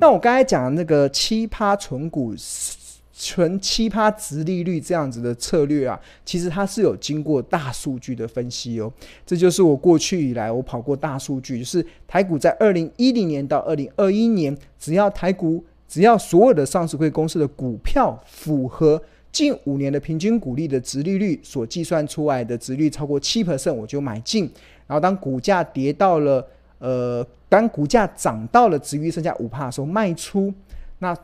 那我刚才讲的那个七趴存股。纯七趴殖利率这样子的策略啊，其实它是有经过大数据的分析哦。这就是我过去以来我跑过大数据，就是台股在二零一零年到二零二一年，只要台股只要所有的上市会公司的股票符合近五年的平均股利的殖利率所计算出来的殖利率超过七 percent，我就买进。然后当股价跌到了呃，当股价涨到了殖利率剩下五趴的时候卖出。那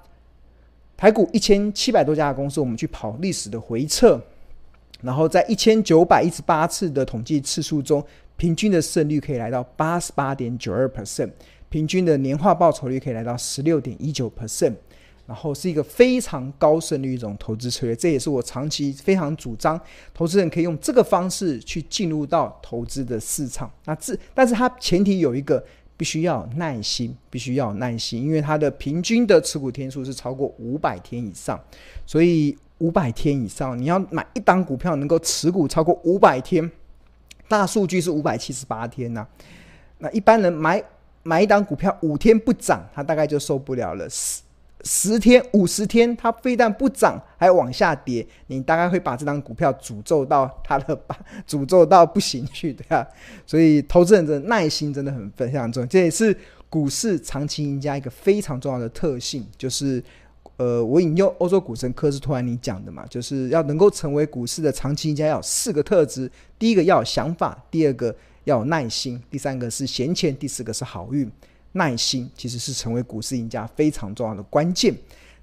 台股一千七百多家的公司，我们去跑历史的回测，然后在一千九百一十八次的统计次数中，平均的胜率可以来到八十八点九二 percent，平均的年化报酬率可以来到十六点一九 percent，然后是一个非常高胜率一种投资策略。这也是我长期非常主张，投资人可以用这个方式去进入到投资的市场。那这，但是它前提有一个。必须要有耐心，必须要有耐心，因为它的平均的持股天数是超过五百天以上，所以五百天以上，你要买一档股票能够持股超过五百天，大数据是五百七十八天呐、那一般人买买一档股票五天不涨，他大概就受不了了。十天、五十天，它非但不涨，还往下跌，你大概会把这张股票诅咒到它的把 诅咒到不行去，对吧？所以投资人的耐心真的很非常重要，这也是股市长期赢家一个非常重要的特性。就是，呃，我引用欧洲股神科斯托兰尼讲的嘛，就是要能够成为股市的长期赢家，要有四个特质：第一个要有想法，第二个要有耐心，第三个是闲钱，第四个是好运。耐心其实是成为股市赢家非常重要的关键。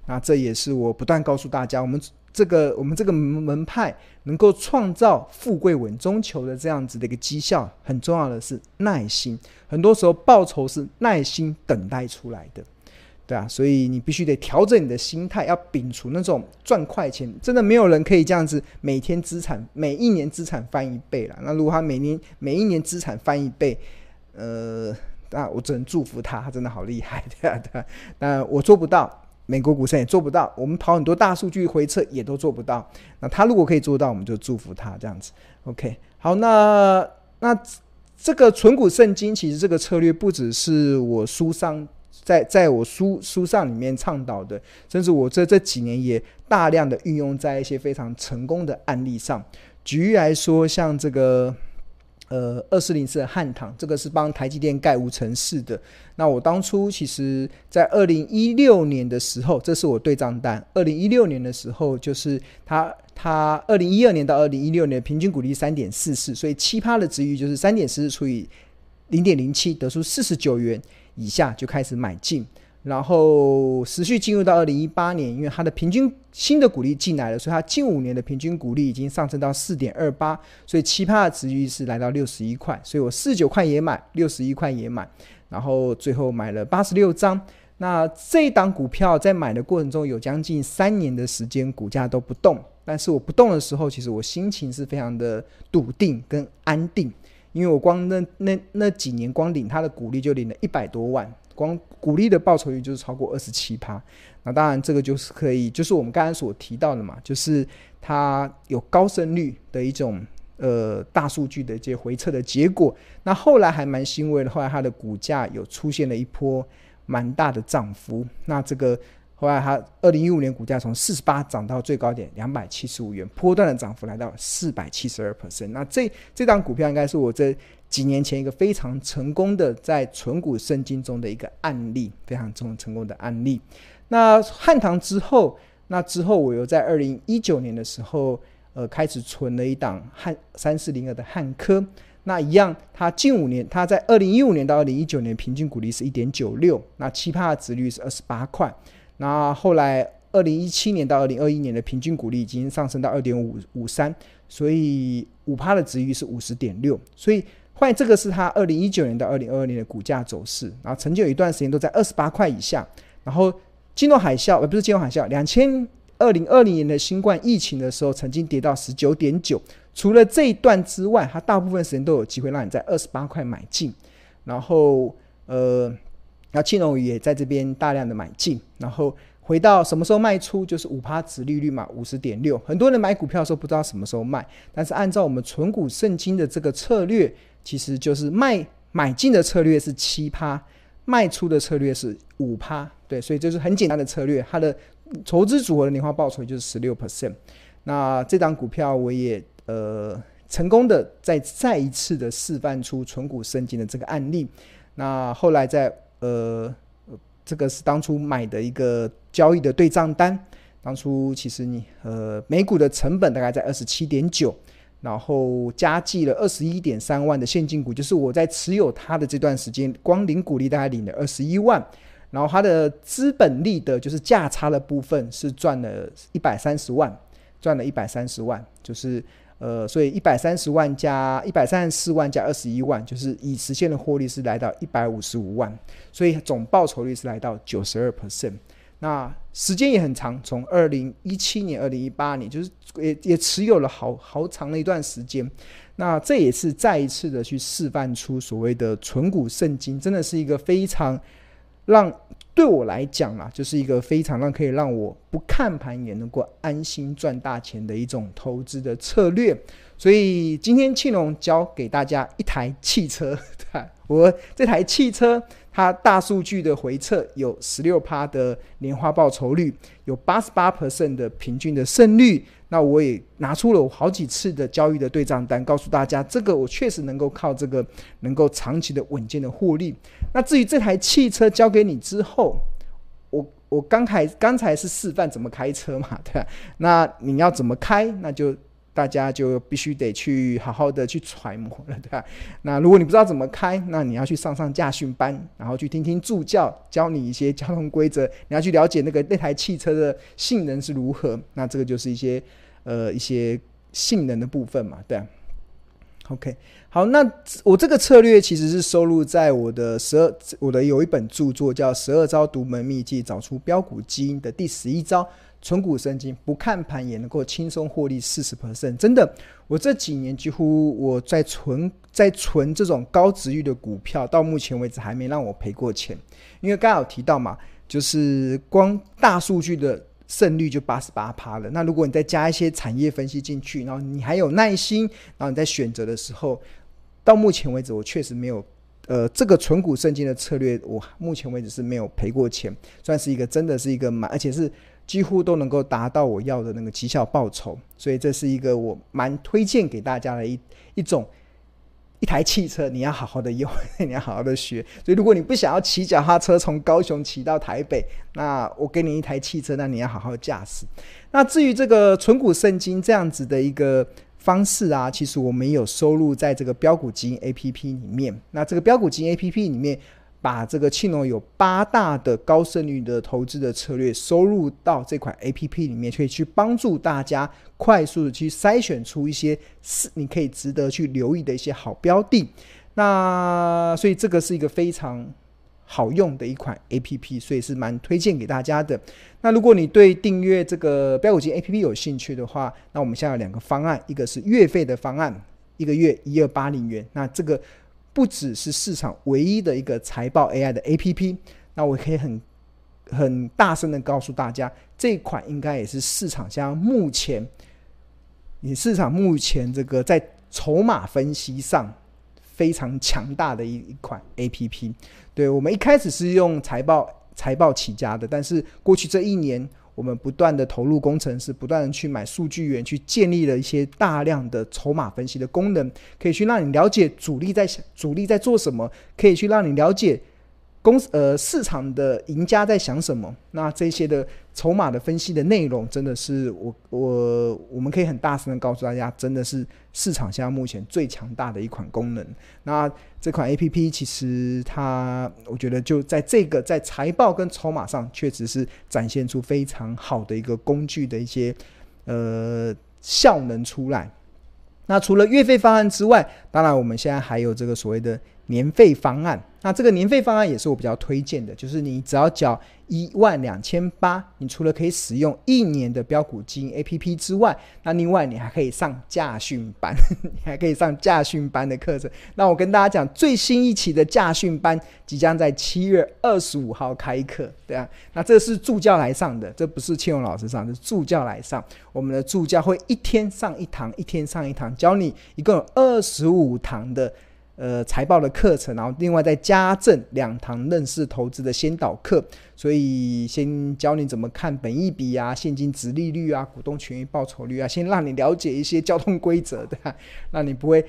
那这也是我不断告诉大家，我们这个我们这个门派能够创造富贵稳中求的这样子的一个绩效，很重要的是耐心。很多时候报酬是耐心等待出来的，对啊，所以你必须得调整你的心态，要摒除那种赚快钱。真的没有人可以这样子每天资产每一年资产翻一倍了。那如果他每年每一年资产翻一倍，呃。那我只能祝福他，他真的好厉害，对啊，对啊。那我做不到，美国股神也做不到，我们跑很多大数据回测也都做不到。那他如果可以做到，我们就祝福他这样子。OK，好，那那这个存股圣经，其实这个策略不只是我书上在在我书书上里面倡导的，甚至我这这几年也大量的运用在一些非常成功的案例上。举例来说，像这个。呃，二四零四的汉唐，这个是帮台积电盖无尘室的。那我当初其实，在二零一六年的时候，这是我对账单。二零一六年的时候，就是它它二零一二年到二零一六年平均股利三点四四，所以七趴的值域就是三点四四除以零点零七，得出四十九元以下就开始买进。然后持续进入到二零一八年，因为它的平均新的股利进来了，所以它近五年的平均股利已经上升到四点二八，所以七趴的值域是来到六十一块，所以我四十九块也买，六十一块也买，然后最后买了八十六张。那这一档股票在买的过程中有将近三年的时间，股价都不动，但是我不动的时候，其实我心情是非常的笃定跟安定，因为我光那那那几年光领它的股利就领了一百多万。光股利的报酬率就是超过二十七趴，那当然这个就是可以，就是我们刚才所提到的嘛，就是它有高胜率的一种呃大数据的这些回测的结果。那后来还蛮欣慰的，后来它的股价有出现了一波蛮大的涨幅。那这个后来它二零一五年股价从四十八涨到最高点两百七十五元，波段的涨幅来到四百七十二%。那这这张股票应该是我这。几年前一个非常成功的在存股圣经中的一个案例，非常成成功的案例。那汉唐之后，那之后我又在二零一九年的时候，呃，开始存了一档汉三四零二的汉科。那一样，它近五年，它在二零一五年到二零一九年平均股利是一点九六，那七趴的值率是二十八块。那后来二零一七年到二零二一年的平均股利已经上升到二点五五三，所以五趴的值率是五十点六，所以。发现这个是它二零一九年到二零二二年的股价走势，然后曾经有一段时间都在二十八块以下，然后金融海啸，而不是金融海啸，两千二零二零年的新冠疫情的时候，曾经跌到十九点九。除了这一段之外，它大部分时间都有机会让你在二十八块买进，然后呃，那庆隆也在这边大量的买进，然后回到什么时候卖出，就是五趴殖利率嘛，五十点六。很多人买股票的时候不知道什么时候卖，但是按照我们存股圣经的这个策略，其实就是卖买进的策略是七趴，卖出的策略是五趴。对，所以这是很简单的策略，它的投资组合的年化报酬就是十六 percent。那这档股票我也呃成功的再再一次的示范出存股圣经的这个案例。那后来在呃。这个是当初买的一个交易的对账单，当初其实你呃每股的成本大概在二十七点九，然后加计了二十一点三万的现金股，就是我在持有它的这段时间，光领股利大概领了二十一万，然后它的资本利得就是价差的部分是赚了一百三十万，赚了一百三十万，就是。呃，所以一百三十万加一百三十四万加二十一万，就是已实现的获利是来到一百五十五万，所以总报酬率是来到九十二 percent。那时间也很长，从二零一七年、二零一八年，就是也也持有了好好长的一段时间。那这也是再一次的去示范出所谓的存股圣经，真的是一个非常让。对我来讲啊，就是一个非常让可以让我不看盘也能够安心赚大钱的一种投资的策略。所以今天庆隆教给大家一台汽车，我这台汽车它大数据的回测有十六趴的年化报酬率，有八十八 percent 的平均的胜率。那我也拿出了我好几次的交易的对账单，告诉大家，这个我确实能够靠这个能够长期的稳健的获利。那至于这台汽车交给你之后，我我刚才刚才是示范怎么开车嘛，对吧？那你要怎么开，那就大家就必须得去好好的去揣摩了，对吧？那如果你不知道怎么开，那你要去上上驾训班，然后去听听助教教你一些交通规则，你要去了解那个那台汽车的性能是如何。那这个就是一些。呃，一些性能的部分嘛，对。OK，好，那我这个策略其实是收录在我的十二，我的有一本著作叫《十二招独门秘技，找出标股基因》的第十一招，存股圣经，不看盘也能够轻松获利四十 percent。真的，我这几年几乎我在存，在存这种高值域的股票，到目前为止还没让我赔过钱。因为刚刚有提到嘛，就是光大数据的。胜率就八十八趴了。那如果你再加一些产业分析进去，然后你还有耐心，然后你在选择的时候，到目前为止我确实没有，呃，这个存股圣经的策略，我目前为止是没有赔过钱，算是一个真的是一个蛮，而且是几乎都能够达到我要的那个绩效报酬，所以这是一个我蛮推荐给大家的一一种。一台汽车，你要好好的用，你要好好的学。所以，如果你不想要骑脚踏车从高雄骑到台北，那我给你一台汽车，那你要好好驾驶。那至于这个存股圣经这样子的一个方式啊，其实我们有收录在这个标股基因 APP 里面。那这个标股基因 APP 里面。把这个庆隆有八大的高胜率的投资的策略收入到这款 APP 里面，可以去帮助大家快速的去筛选出一些是你可以值得去留意的一些好标的。那所以这个是一个非常好用的一款 APP，所以是蛮推荐给大家的。那如果你对订阅这个标股金 APP 有兴趣的话，那我们现在有两个方案，一个是月费的方案，一个月一二八零元。那这个。不只是市场唯一的一个财报 AI 的 APP，那我可以很很大声的告诉大家，这款应该也是市场上目前，你市场目前这个在筹码分析上非常强大的一一款 APP。对，我们一开始是用财报财报起家的，但是过去这一年。我们不断的投入工程师，不断的去买数据源，去建立了一些大量的筹码分析的功能，可以去让你了解主力在想，主力在做什么，可以去让你了解。公呃市场的赢家在想什么？那这些的筹码的分析的内容，真的是我我我们可以很大声的告诉大家，真的是市场现在目前最强大的一款功能。那这款 APP 其实它，我觉得就在这个在财报跟筹码上，确实是展现出非常好的一个工具的一些呃效能出来。那除了月费方案之外，当然我们现在还有这个所谓的年费方案。那这个年费方案也是我比较推荐的，就是你只要缴一万两千八，你除了可以使用一年的标股基金 APP 之外，那另外你还可以上驾训班，你还可以上驾训班的课程。那我跟大家讲，最新一期的驾训班即将在七月二十五号开课，对啊，那这是助教来上的，这不是庆荣老师上，是助教来上。我们的助教会一天上一堂，一天上一堂，教你一共有二十五堂的。呃，财报的课程，然后另外再加赠两堂认识投资的先导课，所以先教你怎么看本益比啊、现金殖利率啊、股东权益报酬率啊，先让你了解一些交通规则，对吧？让你不会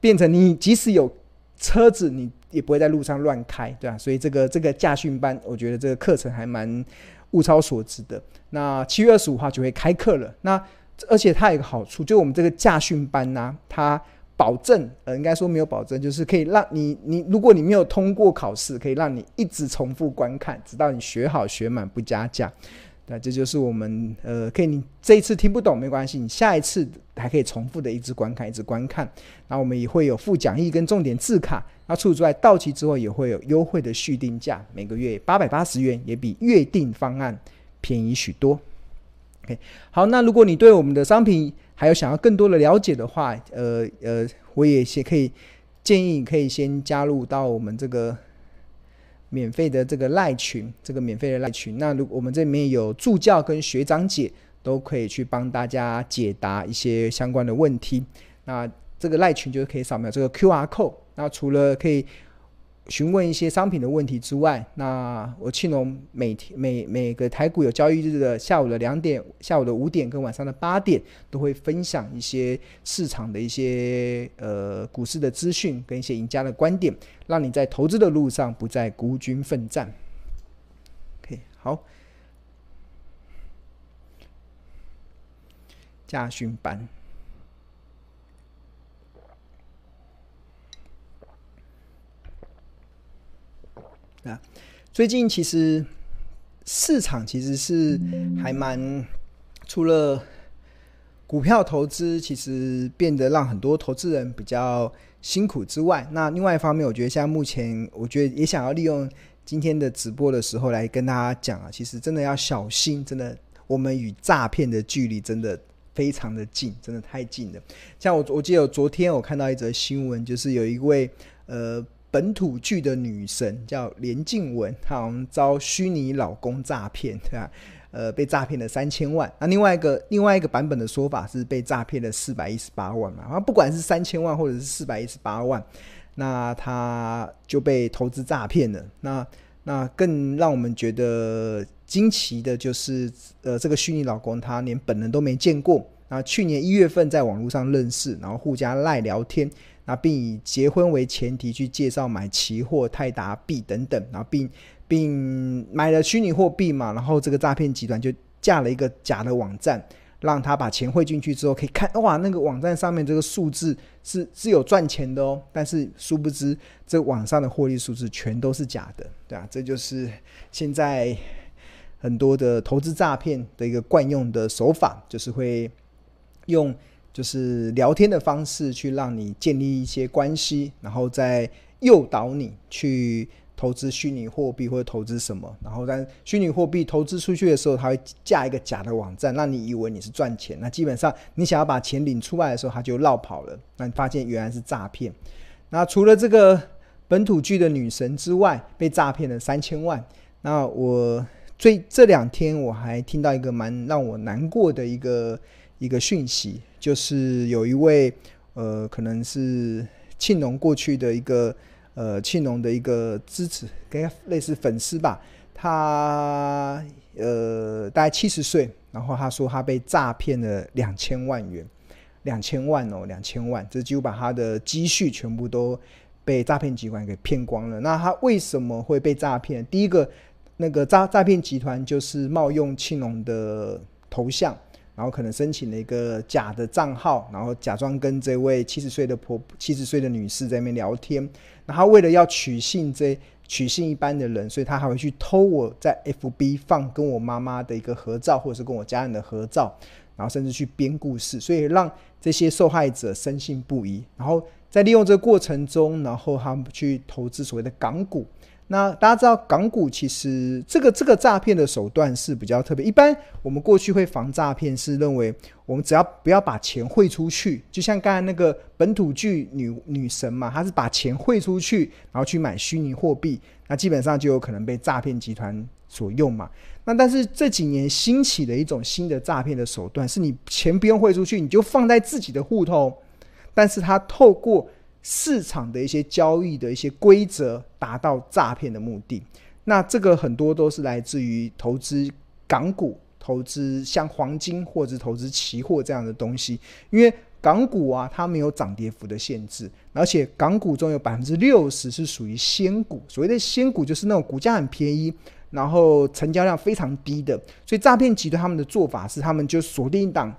变成你即使有车子，你也不会在路上乱开，对吧？所以这个这个驾训班，我觉得这个课程还蛮物超所值的。那七月二十五号就会开课了，那而且它有个好处，就我们这个驾训班呢、它。保证，呃，应该说没有保证，就是可以让你，你如果你没有通过考试，可以让你一直重复观看，直到你学好学满不加价。那这就是我们，呃，可以你这一次听不懂没关系，你下一次还可以重复的一直观看，一直观看。那我们也会有附讲义跟重点字卡。那除此之外，到期之后也会有优惠的续订价，每个月八百八十元，也比月订方案便宜许多。OK，好，那如果你对我们的商品，还有想要更多的了解的话，呃呃，我也先可以建议你，可以先加入到我们这个免费的这个赖群，这个免费的赖群。那如果我们这里面有助教跟学长姐，都可以去帮大家解答一些相关的问题。那这个赖群就是可以扫描这个 QR code。那除了可以询问一些商品的问题之外，那我庆隆每天每每个台股有交易日的下午的两点、下午的五点跟晚上的八点，都会分享一些市场的一些呃股市的资讯跟一些赢家的观点，让你在投资的路上不再孤军奋战。OK，好，驾训班。啊，最近其实市场其实是还蛮，除了股票投资其实变得让很多投资人比较辛苦之外，那另外一方面，我觉得现在目前，我觉得也想要利用今天的直播的时候来跟大家讲啊，其实真的要小心，真的我们与诈骗的距离真的非常的近，真的太近了。像我我记得昨天我看到一则新闻，就是有一位呃。本土剧的女神叫连静雯，她好像遭虚拟老公诈骗，对吧？呃，被诈骗了三千万。那另外一个另外一个版本的说法是被诈骗了四百一十八万嘛。那不管是三千万或者是四百一十八万，那她就被投资诈骗了。那那更让我们觉得惊奇的就是，呃，这个虚拟老公他连本人都没见过。那去年一月份在网络上认识，然后互加赖聊天。那并以结婚为前提去介绍买期货、泰达币等等，然后并并买了虚拟货币嘛，然后这个诈骗集团就架了一个假的网站，让他把钱汇进去之后可以看，哇，那个网站上面这个数字是是有赚钱的哦，但是殊不知这网上的获利数字全都是假的，对啊，这就是现在很多的投资诈骗的一个惯用的手法，就是会用。就是聊天的方式去让你建立一些关系，然后再诱导你去投资虚拟货币或者投资什么，然后在虚拟货币投资出去的时候，他会架一个假的网站，让你以为你是赚钱。那基本上你想要把钱领出来的时候，他就绕跑了。那你发现原来是诈骗。那除了这个本土剧的女神之外，被诈骗了三千万。那我最这两天我还听到一个蛮让我难过的一个一个讯息。就是有一位呃，可能是庆农过去的一个呃，庆农的一个支持，跟类似粉丝吧。他呃，大概七十岁，然后他说他被诈骗了两千万元，两千万哦，两千万，这几乎把他的积蓄全部都被诈骗集团给骗光了。那他为什么会被诈骗？第一个，那个诈诈骗集团就是冒用庆农的头像。然后可能申请了一个假的账号，然后假装跟这位七十岁的婆七十岁的女士在那边聊天。然后为了要取信这取信一般的人，所以他还会去偷我在 FB 放跟我妈妈的一个合照，或者是跟我家人的合照，然后甚至去编故事，所以让这些受害者深信不疑。然后在利用这个过程中，然后他们去投资所谓的港股。那大家知道港股其实这个这个诈骗的手段是比较特别。一般我们过去会防诈骗，是认为我们只要不要把钱汇出去，就像刚才那个本土剧女女神嘛，她是把钱汇出去，然后去买虚拟货币，那基本上就有可能被诈骗集团所用嘛。那但是这几年兴起的一种新的诈骗的手段，是你钱不用汇出去，你就放在自己的户头，但是它透过市场的一些交易的一些规则，达到诈骗的目的。那这个很多都是来自于投资港股、投资像黄金或者投资期货这样的东西。因为港股啊，它没有涨跌幅的限制，而且港股中有百分之六十是属于仙股。所谓的仙股，就是那种股价很便宜，然后成交量非常低的。所以诈骗集团他们的做法是，他们就锁定一档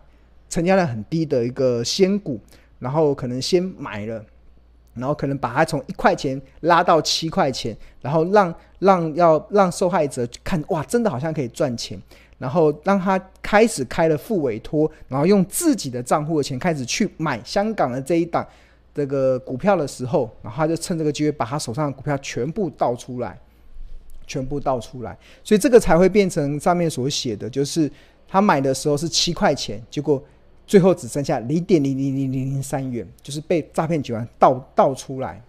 成交量很低的一个仙股，然后可能先买了。然后可能把它从一块钱拉到七块钱，然后让让要让受害者看哇，真的好像可以赚钱，然后让他开始开了复委托，然后用自己的账户的钱开始去买香港的这一档这个股票的时候，然后他就趁这个机会把他手上的股票全部倒出来，全部倒出来，所以这个才会变成上面所写的，就是他买的时候是七块钱，结果。最后只剩下零点零零零零零三元，就是被诈骗集团盗盗出来，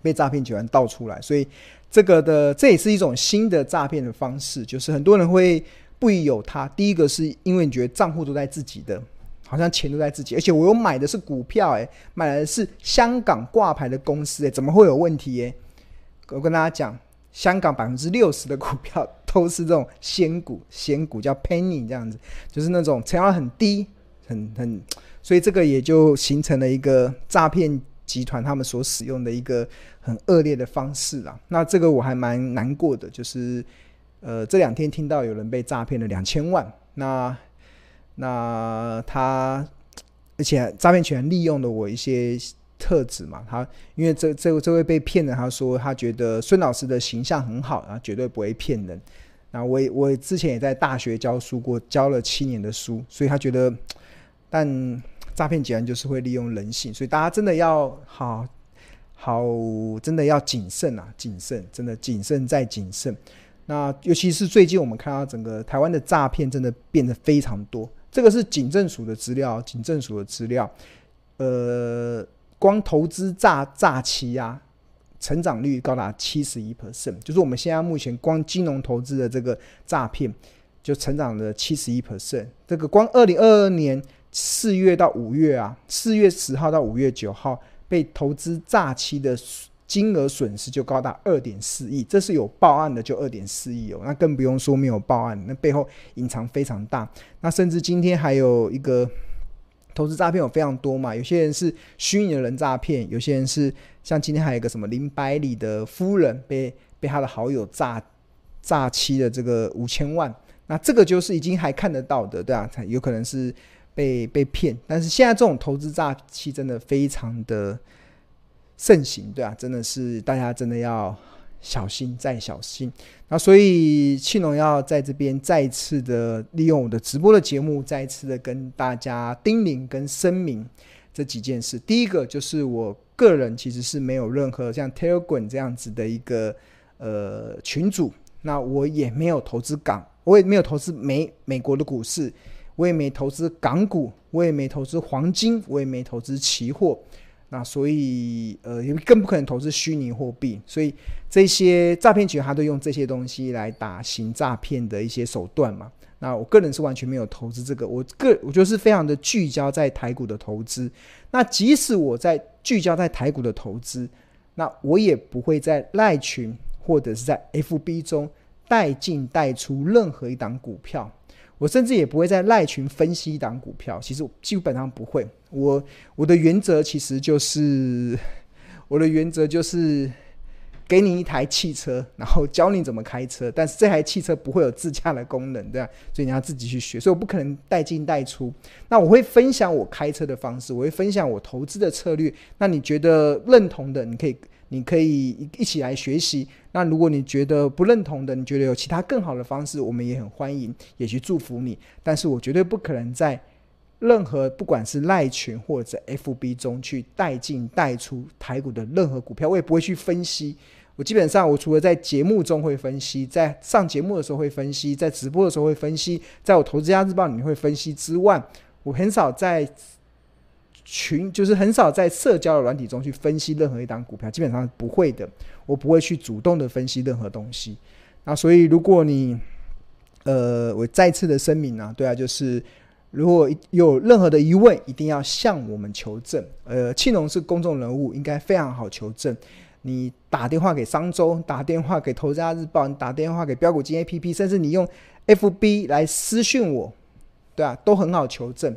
被诈骗集团盗出来，所以这个的这也是一种新的诈骗的方式，就是很多人会不疑有他。第一个是因为你觉得账户都在自己的，好像钱都在自己，而且我又买的是股票，诶，买的是香港挂牌的公司，诶，怎么会有问题？诶，我跟大家讲，香港百分之六十的股票都是这种仙股，仙股叫 penny 这样子，就是那种成交很低。很很，所以这个也就形成了一个诈骗集团他们所使用的一个很恶劣的方式啦。那这个我还蛮难过的，就是呃这两天听到有人被诈骗了两千万，那那他而且诈骗集团利用了我一些特质嘛，他因为这这这位被骗的，他说他觉得孙老师的形象很好，然后绝对不会骗人。那我也我之前也在大学教书过，教了七年的书，所以他觉得。但诈骗集团就是会利用人性，所以大家真的要好好，真的要谨慎啊，谨慎，真的谨慎再谨慎。那尤其是最近我们看到整个台湾的诈骗真的变得非常多，这个是警政署的资料，警政署的资料，呃，光投资诈诈欺啊，成长率高达七十一 percent，就是我们现在目前光金融投资的这个诈骗就成长了七十一 percent，这个光二零二二年。四月到五月啊，四月十号到五月九号被投资诈欺的金额损失就高达二点四亿，这是有报案的就二点四亿哦，那更不用说没有报案，那背后隐藏非常大。那甚至今天还有一个投资诈骗有非常多嘛，有些人是虚拟的人诈骗，有些人是像今天还有一个什么林百里的夫人被被他的好友诈诈欺的这个五千万，那这个就是已经还看得到的，对啊，有可能是。被被骗，但是现在这种投资诈欺真的非常的盛行，对啊，真的是大家真的要小心再小心。那所以庆龙要在这边再次的利用我的直播的节目，再次的跟大家叮咛跟声明这几件事。第一个就是我个人其实是没有任何像 Telegram 这样子的一个呃群组，那我也没有投资港，我也没有投资美美国的股市。我也没投资港股，我也没投资黄金，我也没投资期货，那所以呃，也更不可能投资虚拟货币。所以这些诈骗集团他都用这些东西来打行诈骗的一些手段嘛。那我个人是完全没有投资这个，我个我就是非常的聚焦在台股的投资。那即使我在聚焦在台股的投资，那我也不会在赖群或者是在 FB 中带进带出任何一档股票。我甚至也不会在赖群分析一档股票，其实基本上不会。我我的原则其实就是，我的原则就是给你一台汽车，然后教你怎么开车，但是这台汽车不会有自驾的功能，对吧？所以你要自己去学，所以我不可能带进带出。那我会分享我开车的方式，我会分享我投资的策略。那你觉得认同的，你可以。你可以一起来学习。那如果你觉得不认同的，你觉得有其他更好的方式，我们也很欢迎，也去祝福你。但是我绝对不可能在任何不管是赖群或者 FB 中去带进带出台股的任何股票，我也不会去分析。我基本上，我除了在节目中会分析，在上节目的时候会分析，在直播的时候会分析，在我投资家日报里面会分析之外，我很少在群，就是很少在社交的软体中去分析任何一档股票，基本上不会的。我不会去主动的分析任何东西。那所以，如果你，呃，我再次的声明啊，对啊，就是如果有任何的疑问，一定要向我们求证。呃，庆隆是公众人物，应该非常好求证。你打电话给商周，打电话给投资家日报，你打电话给标股金 APP，甚至你用 FB 来私讯我，对啊，都很好求证。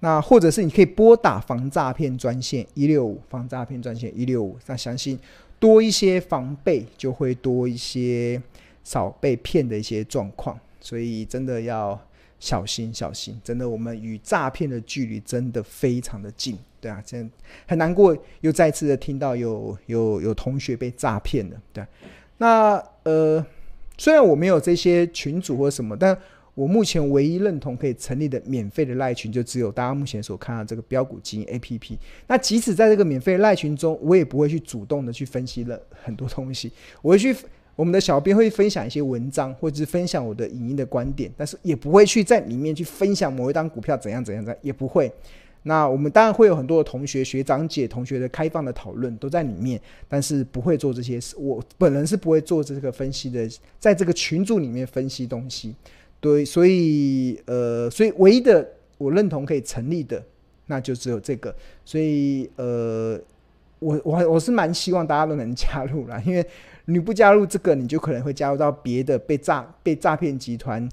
那或者是你可以拨打防诈骗专线一六五，防诈骗专线一六五。那相信多一些防备，就会多一些少被骗的一些状况。所以真的要小心小心，真的，我们与诈骗的距离真的非常的近。对啊，真很难过，又再次的听到有有有同学被诈骗了。对，那呃，虽然我没有这些群组或什么，但我目前唯一认同可以成立的免费的赖群，就只有大家目前所看到这个标股基因 APP。那即使在这个免费赖群中，我也不会去主动的去分析了很多东西，我会去我们的小编会分享一些文章，或者是分享我的影音的观点，但是也不会去在里面去分享某一档股票怎样怎样怎样，也不会。那我们当然会有很多的同学、学长姐、同学的开放的讨论都在里面，但是不会做这些事。我本人是不会做这个分析的，在这个群组里面分析东西。对，所以呃，所以唯一的我认同可以成立的，那就只有这个。所以呃，我我我是蛮希望大家都能加入啦，因为你不加入这个，你就可能会加入到别的被诈被诈骗集团。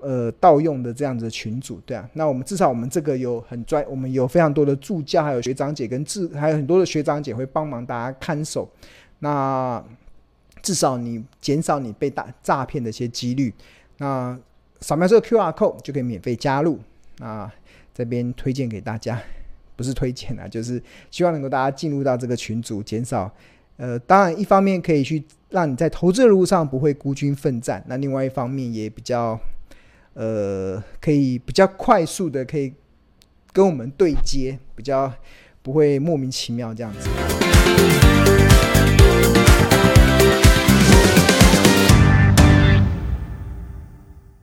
呃，盗用的这样子的群组，对啊，那我们至少我们这个有很专，我们有非常多的助教，还有学长姐跟志，还有很多的学长姐会帮忙大家看守。那至少你减少你被打诈骗的一些几率。那扫描这个 QR code 就可以免费加入。那这边推荐给大家，不是推荐啊，就是希望能够大家进入到这个群组，减少。呃，当然一方面可以去让你在投资的路上不会孤军奋战，那另外一方面也比较。呃，可以比较快速的可以跟我们对接，比较不会莫名其妙这样子。